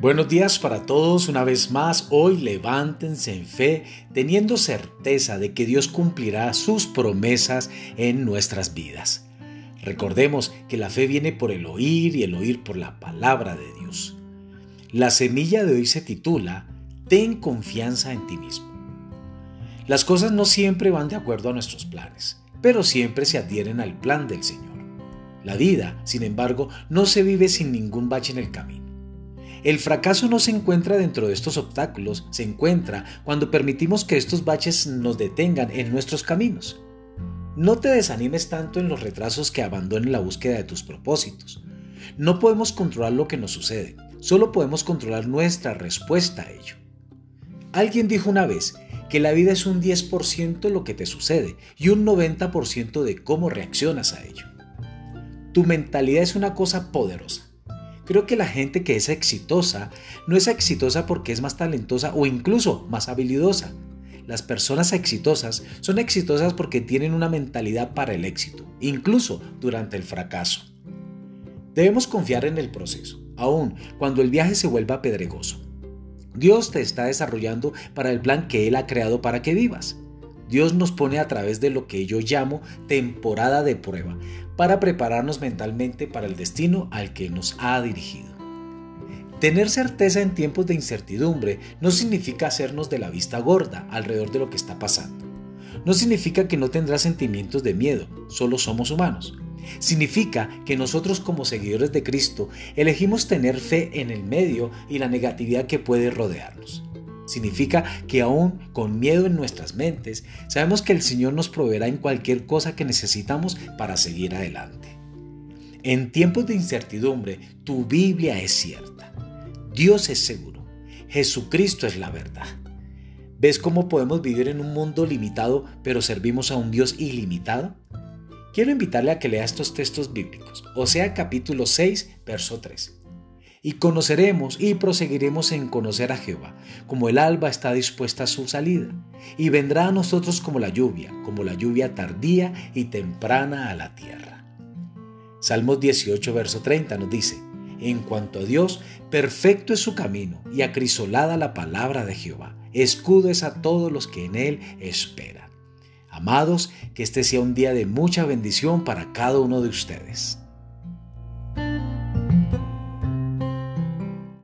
Buenos días para todos una vez más. Hoy levántense en fe, teniendo certeza de que Dios cumplirá sus promesas en nuestras vidas. Recordemos que la fe viene por el oír y el oír por la palabra de Dios. La semilla de hoy se titula Ten confianza en ti mismo. Las cosas no siempre van de acuerdo a nuestros planes, pero siempre se adhieren al plan del Señor. La vida, sin embargo, no se vive sin ningún bache en el camino. El fracaso no se encuentra dentro de estos obstáculos, se encuentra cuando permitimos que estos baches nos detengan en nuestros caminos. No te desanimes tanto en los retrasos que abandonen la búsqueda de tus propósitos. No podemos controlar lo que nos sucede, solo podemos controlar nuestra respuesta a ello. Alguien dijo una vez que la vida es un 10% lo que te sucede y un 90% de cómo reaccionas a ello. Tu mentalidad es una cosa poderosa Creo que la gente que es exitosa no es exitosa porque es más talentosa o incluso más habilidosa. Las personas exitosas son exitosas porque tienen una mentalidad para el éxito, incluso durante el fracaso. Debemos confiar en el proceso, aun cuando el viaje se vuelva pedregoso. Dios te está desarrollando para el plan que Él ha creado para que vivas. Dios nos pone a través de lo que yo llamo temporada de prueba, para prepararnos mentalmente para el destino al que nos ha dirigido. Tener certeza en tiempos de incertidumbre no significa hacernos de la vista gorda alrededor de lo que está pasando. No significa que no tendrás sentimientos de miedo, solo somos humanos. Significa que nosotros como seguidores de Cristo elegimos tener fe en el medio y la negatividad que puede rodearnos. Significa que aún con miedo en nuestras mentes, sabemos que el Señor nos proveerá en cualquier cosa que necesitamos para seguir adelante. En tiempos de incertidumbre, tu Biblia es cierta. Dios es seguro. Jesucristo es la verdad. ¿Ves cómo podemos vivir en un mundo limitado pero servimos a un Dios ilimitado? Quiero invitarle a que lea estos textos bíblicos, o sea capítulo 6, verso 3 y conoceremos y proseguiremos en conocer a Jehová, como el alba está dispuesta a su salida, y vendrá a nosotros como la lluvia, como la lluvia tardía y temprana a la tierra. Salmos 18, verso 30 nos dice, en cuanto a Dios, perfecto es su camino y acrisolada la palabra de Jehová. Escudo es a todos los que en él esperan. Amados, que este sea un día de mucha bendición para cada uno de ustedes.